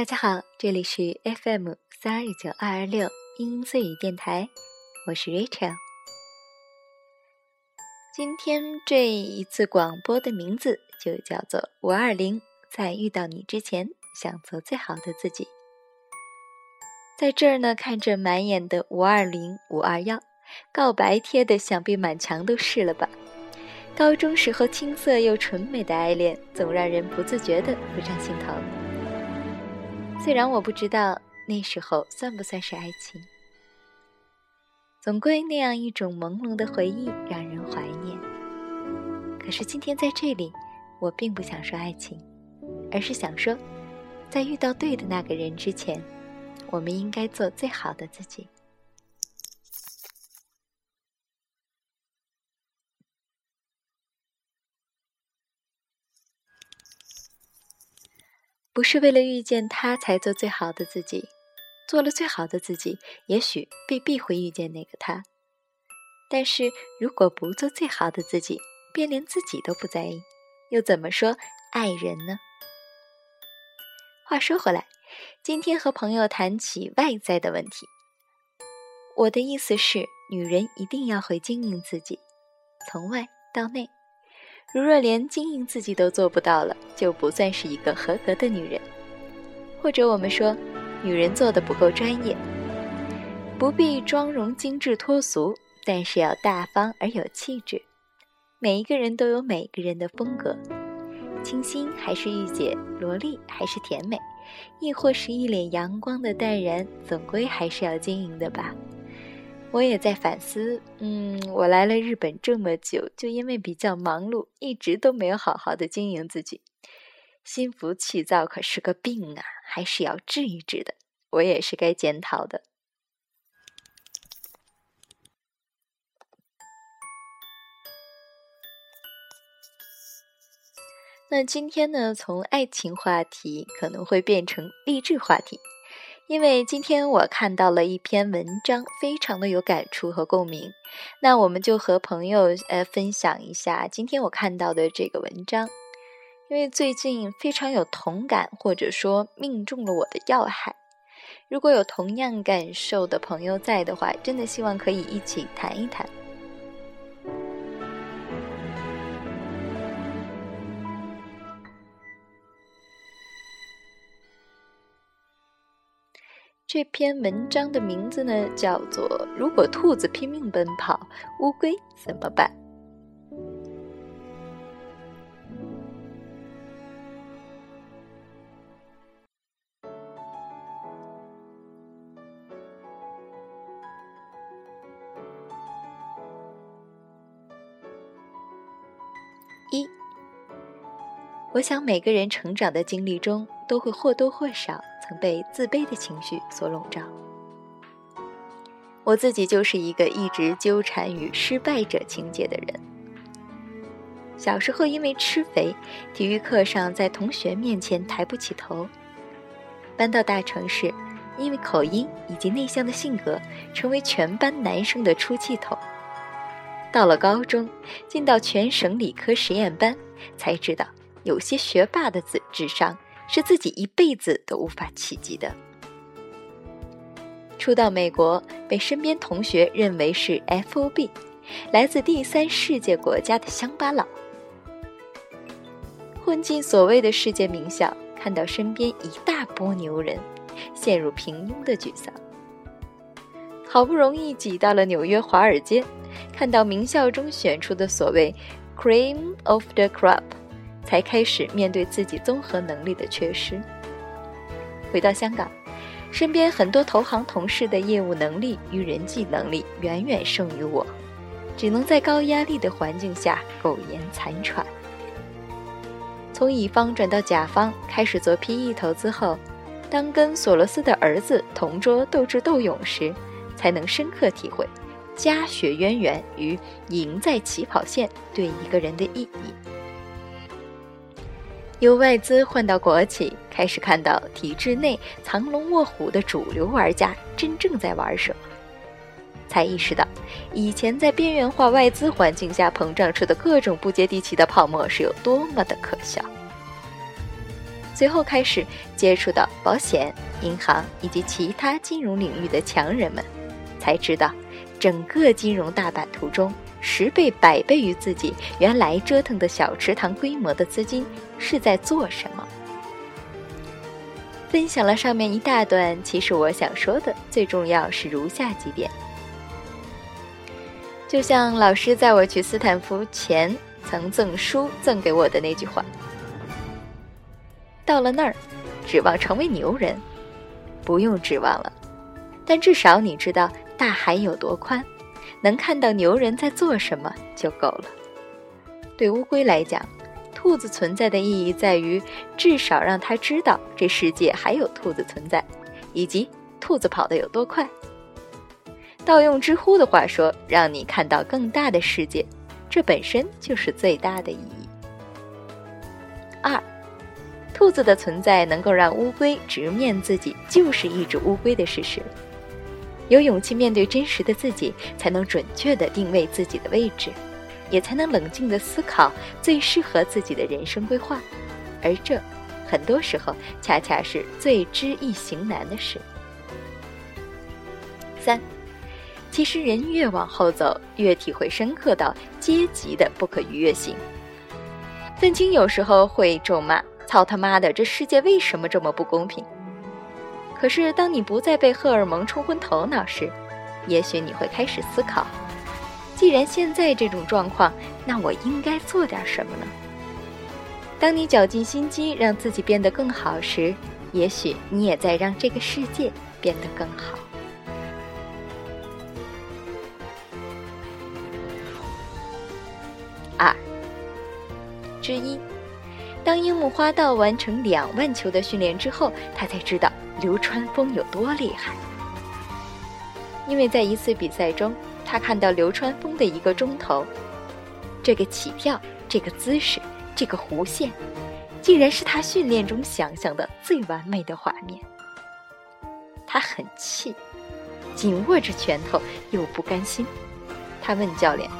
大家好，这里是 FM 三二九二二六英音碎语电台，我是 Rachel。今天这一次广播的名字就叫做“五二零”，在遇到你之前，想做最好的自己。在这儿呢，看着满眼的五二零、五二幺，告白贴的想必满墙都是了吧？高中时候青涩又纯美的爱恋，总让人不自觉的非常心疼。虽然我不知道那时候算不算是爱情，总归那样一种朦胧的回忆让人怀念。可是今天在这里，我并不想说爱情，而是想说，在遇到对的那个人之前，我们应该做最好的自己。不是为了遇见他才做最好的自己，做了最好的自己，也许未必会遇见那个他。但是如果不做最好的自己，便连自己都不在意，又怎么说爱人呢？话说回来，今天和朋友谈起外在的问题，我的意思是，女人一定要会经营自己，从外到内。如若连经营自己都做不到了，就不算是一个合格的女人。或者我们说，女人做的不够专业，不必妆容精致脱俗，但是要大方而有气质。每一个人都有每个人的风格，清新还是御姐，萝莉还是甜美，亦或是一脸阳光的淡然，总归还是要经营的吧。我也在反思，嗯，我来了日本这么久，就因为比较忙碌，一直都没有好好的经营自己。心浮气躁可是个病啊，还是要治一治的。我也是该检讨的。那今天呢，从爱情话题可能会变成励志话题。因为今天我看到了一篇文章，非常的有感触和共鸣，那我们就和朋友呃分享一下今天我看到的这个文章，因为最近非常有同感，或者说命中了我的要害。如果有同样感受的朋友在的话，真的希望可以一起谈一谈。这篇文章的名字呢，叫做《如果兔子拼命奔跑，乌龟怎么办》。我想每个人成长的经历中，都会或多或少。曾被自卑的情绪所笼罩，我自己就是一个一直纠缠于失败者情节的人。小时候因为吃肥，体育课上在同学面前抬不起头；搬到大城市，因为口音以及内向的性格，成为全班男生的出气筒。到了高中，进到全省理科实验班，才知道有些学霸的智智商。是自己一辈子都无法企及的。初到美国，被身边同学认为是 F.O.B，来自第三世界国家的乡巴佬。混进所谓的世界名校，看到身边一大波牛人，陷入平庸的沮丧。好不容易挤到了纽约华尔街，看到名校中选出的所谓 “cream of the crop”。才开始面对自己综合能力的缺失。回到香港，身边很多投行同事的业务能力与人际能力远远胜于我，只能在高压力的环境下苟延残喘。从乙方转到甲方，开始做 PE 投资后，当跟索罗斯的儿子同桌斗智斗勇时，才能深刻体会家学渊源与赢在起跑线对一个人的意义。由外资换到国企，开始看到体制内藏龙卧虎的主流玩家真正在玩什么，才意识到以前在边缘化外资环境下膨胀出的各种不接地气的泡沫是有多么的可笑。随后开始接触到保险、银行以及其他金融领域的强人们，才知道整个金融大版图中十倍、百倍于自己原来折腾的小池塘规模的资金是在做什么。分享了上面一大段，其实我想说的最重要是如下几点。就像老师在我去斯坦福前曾赠书赠给我的那句话：“到了那儿，指望成为牛人，不用指望了。但至少你知道大海有多宽，能看到牛人在做什么就够了。”对乌龟来讲。兔子存在的意义在于，至少让它知道这世界还有兔子存在，以及兔子跑得有多快。盗用知乎的话说，让你看到更大的世界，这本身就是最大的意义。二，兔子的存在能够让乌龟直面自己就是一只乌龟的事实，有勇气面对真实的自己，才能准确的定位自己的位置。也才能冷静的思考最适合自己的人生规划，而这很多时候恰恰是最知易行难的事。三，其实人越往后走，越体会深刻到阶级的不可逾越性。愤青有时候会咒骂：“操他妈的，这世界为什么这么不公平？”可是当你不再被荷尔蒙冲昏头脑时，也许你会开始思考。既然现在这种状况，那我应该做点什么呢？当你绞尽心机让自己变得更好时，也许你也在让这个世界变得更好。二之一，当樱木花道完成两万球的训练之后，他才知道流川枫有多厉害，因为在一次比赛中。他看到流川枫的一个钟头，这个起跳，这个姿势，这个弧线，竟然是他训练中想象的最完美的画面。他很气，紧握着拳头，又不甘心。他问教练：“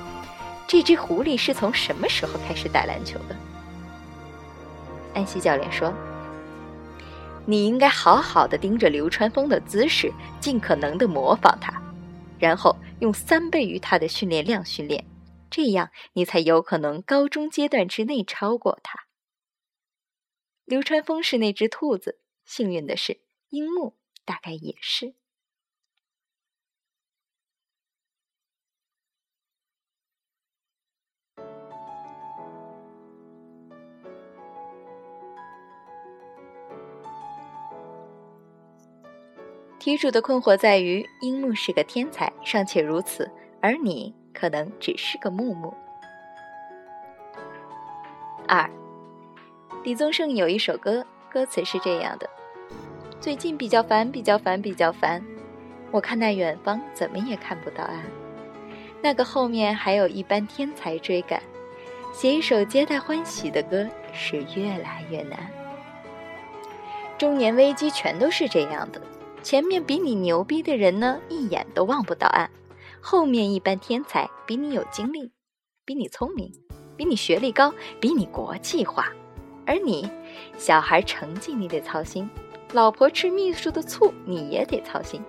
这只狐狸是从什么时候开始打篮球的？”安西教练说：“你应该好好的盯着流川枫的姿势，尽可能的模仿他，然后。”用三倍于他的训练量训练，这样你才有可能高中阶段之内超过他。流川枫是那只兔子，幸运的是，樱木大概也是。题主的困惑在于，樱木是个天才，尚且如此，而你可能只是个木木。二，李宗盛有一首歌，歌词是这样的：最近比较烦，比较烦，比较烦。我看那远方怎么也看不到岸，那个后面还有一班天才追赶。写一首皆大欢喜的歌是越来越难。中年危机全都是这样的。前面比你牛逼的人呢，一眼都望不到岸；后面一般天才比你有经历，比你聪明，比你学历高，比你国际化。而你，小孩成绩你得操心，老婆吃秘书的醋你也得操心，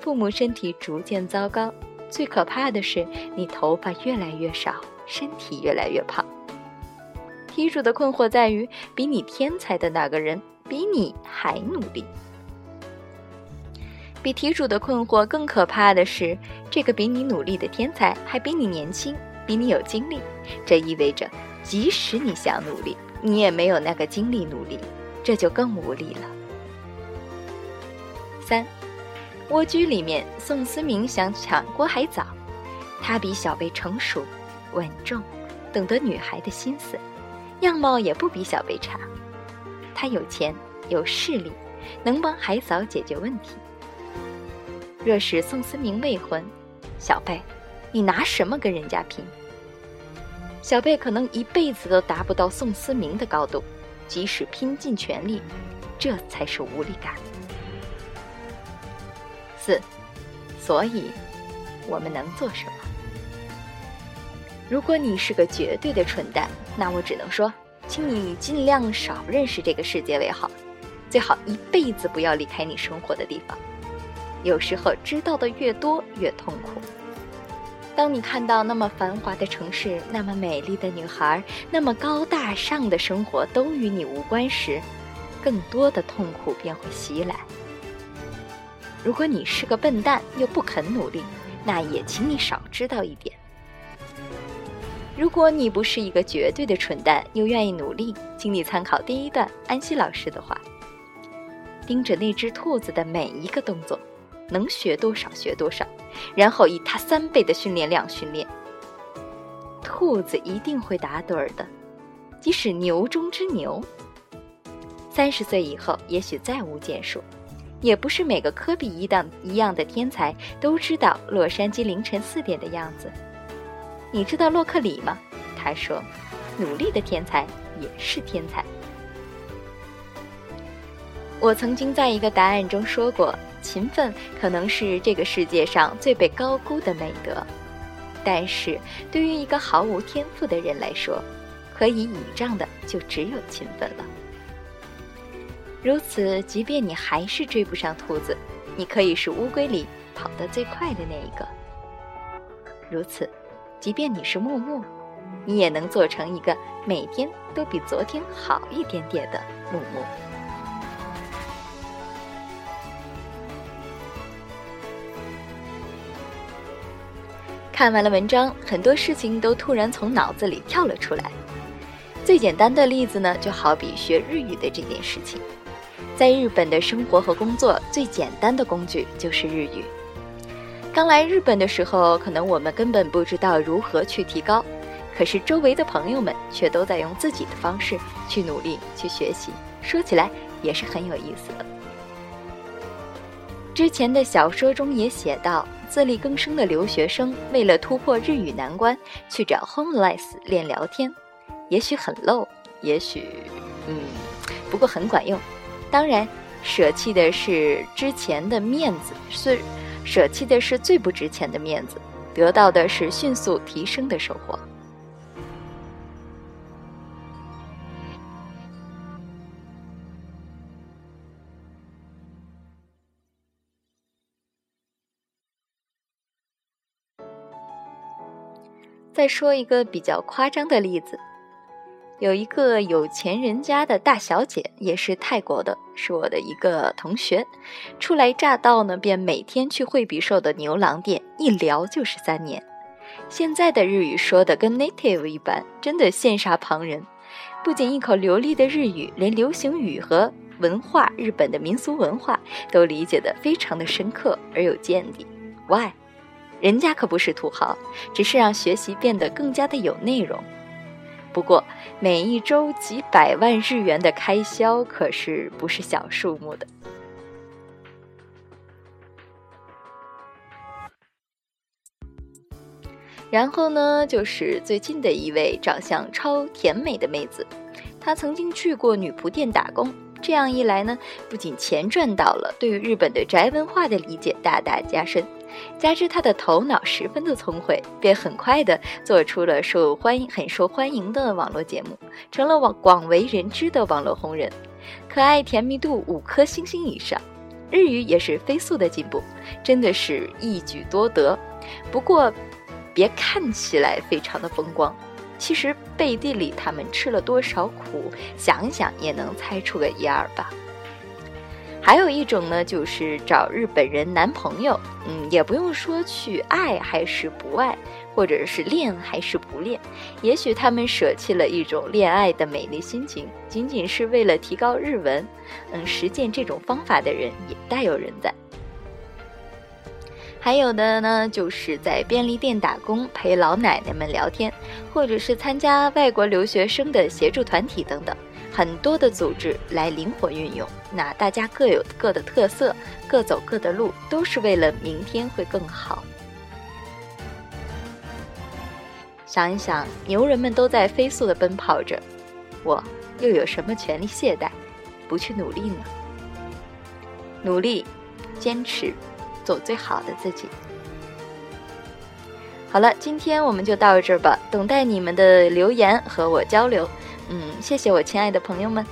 父母身体逐渐糟糕，最可怕的是你头发越来越少，身体越来越胖。题主的困惑在于，比你天才的那个人比你还努力。比题主的困惑更可怕的是，这个比你努力的天才还比你年轻，比你有精力。这意味着，即使你想努力，你也没有那个精力努力，这就更无力了。三，蜗居里面，宋思明想抢郭海藻，他比小贝成熟、稳重，懂得女孩的心思，样貌也不比小贝差。他有钱有势力，能帮海藻解决问题。若是宋思明未婚，小贝，你拿什么跟人家拼？小贝可能一辈子都达不到宋思明的高度，即使拼尽全力，这才是无力感。四，所以，我们能做什么？如果你是个绝对的蠢蛋，那我只能说，请你尽量少认识这个世界为好，最好一辈子不要离开你生活的地方。有时候知道的越多越痛苦。当你看到那么繁华的城市、那么美丽的女孩、那么高大上的生活都与你无关时，更多的痛苦便会袭来。如果你是个笨蛋又不肯努力，那也请你少知道一点。如果你不是一个绝对的蠢蛋又愿意努力，请你参考第一段安西老师的话：盯着那只兔子的每一个动作。能学多少学多少，然后以他三倍的训练量训练。兔子一定会打盹儿的，即使牛中之牛。三十岁以后，也许再无建树。也不是每个科比一档一样的天才都知道洛杉矶凌晨四点的样子。你知道洛克里吗？他说：“努力的天才也是天才。”我曾经在一个答案中说过。勤奋可能是这个世界上最被高估的美德，但是对于一个毫无天赋的人来说，可以倚仗的就只有勤奋了。如此，即便你还是追不上兔子，你可以是乌龟里跑得最快的那一个。如此，即便你是木木，你也能做成一个每天都比昨天好一点点的木木。看完了文章，很多事情都突然从脑子里跳了出来。最简单的例子呢，就好比学日语的这件事情。在日本的生活和工作，最简单的工具就是日语。刚来日本的时候，可能我们根本不知道如何去提高，可是周围的朋友们却都在用自己的方式去努力去学习，说起来也是很有意思的。之前的小说中也写到。自力更生的留学生为了突破日语难关，去找 homeless 练聊天，也许很 low，也许，嗯，不过很管用。当然，舍弃的是之前的面子，是舍弃的是最不值钱的面子，得到的是迅速提升的收获。再说一个比较夸张的例子，有一个有钱人家的大小姐，也是泰国的，是我的一个同学。初来乍到呢，便每天去惠比寿的牛郎店一聊就是三年。现在的日语说的跟 native 一般，真的羡煞旁人。不仅一口流利的日语，连流行语和文化、日本的民俗文化都理解的非常的深刻而有见地。Why？人家可不是土豪，只是让学习变得更加的有内容。不过，每一周几百万日元的开销可是不是小数目的。然后呢，就是最近的一位长相超甜美的妹子，她曾经去过女仆店打工。这样一来呢，不仅钱赚到了，对于日本的宅文化的理解大大加深。加之他的头脑十分的聪慧，便很快的做出了受欢迎、很受欢迎的网络节目，成了网广为人知的网络红人。可爱甜蜜度五颗星星以上，日语也是飞速的进步，真的是一举多得。不过，别看起来非常的风光，其实背地里他们吃了多少苦，想想也能猜出个一二吧。还有一种呢，就是找日本人男朋友，嗯，也不用说去爱还是不爱，或者是恋还是不恋，也许他们舍弃了一种恋爱的美丽心情，仅仅是为了提高日文，嗯，实践这种方法的人也大有人在。还有的呢，就是在便利店打工，陪老奶奶们聊天，或者是参加外国留学生的协助团体等等。很多的组织来灵活运用，那大家各有各的特色，各走各的路，都是为了明天会更好。想一想，牛人们都在飞速的奔跑着，我又有什么权利懈怠，不去努力呢？努力，坚持，做最好的自己。好了，今天我们就到这儿吧，等待你们的留言和我交流。嗯，谢谢我亲爱的朋友们。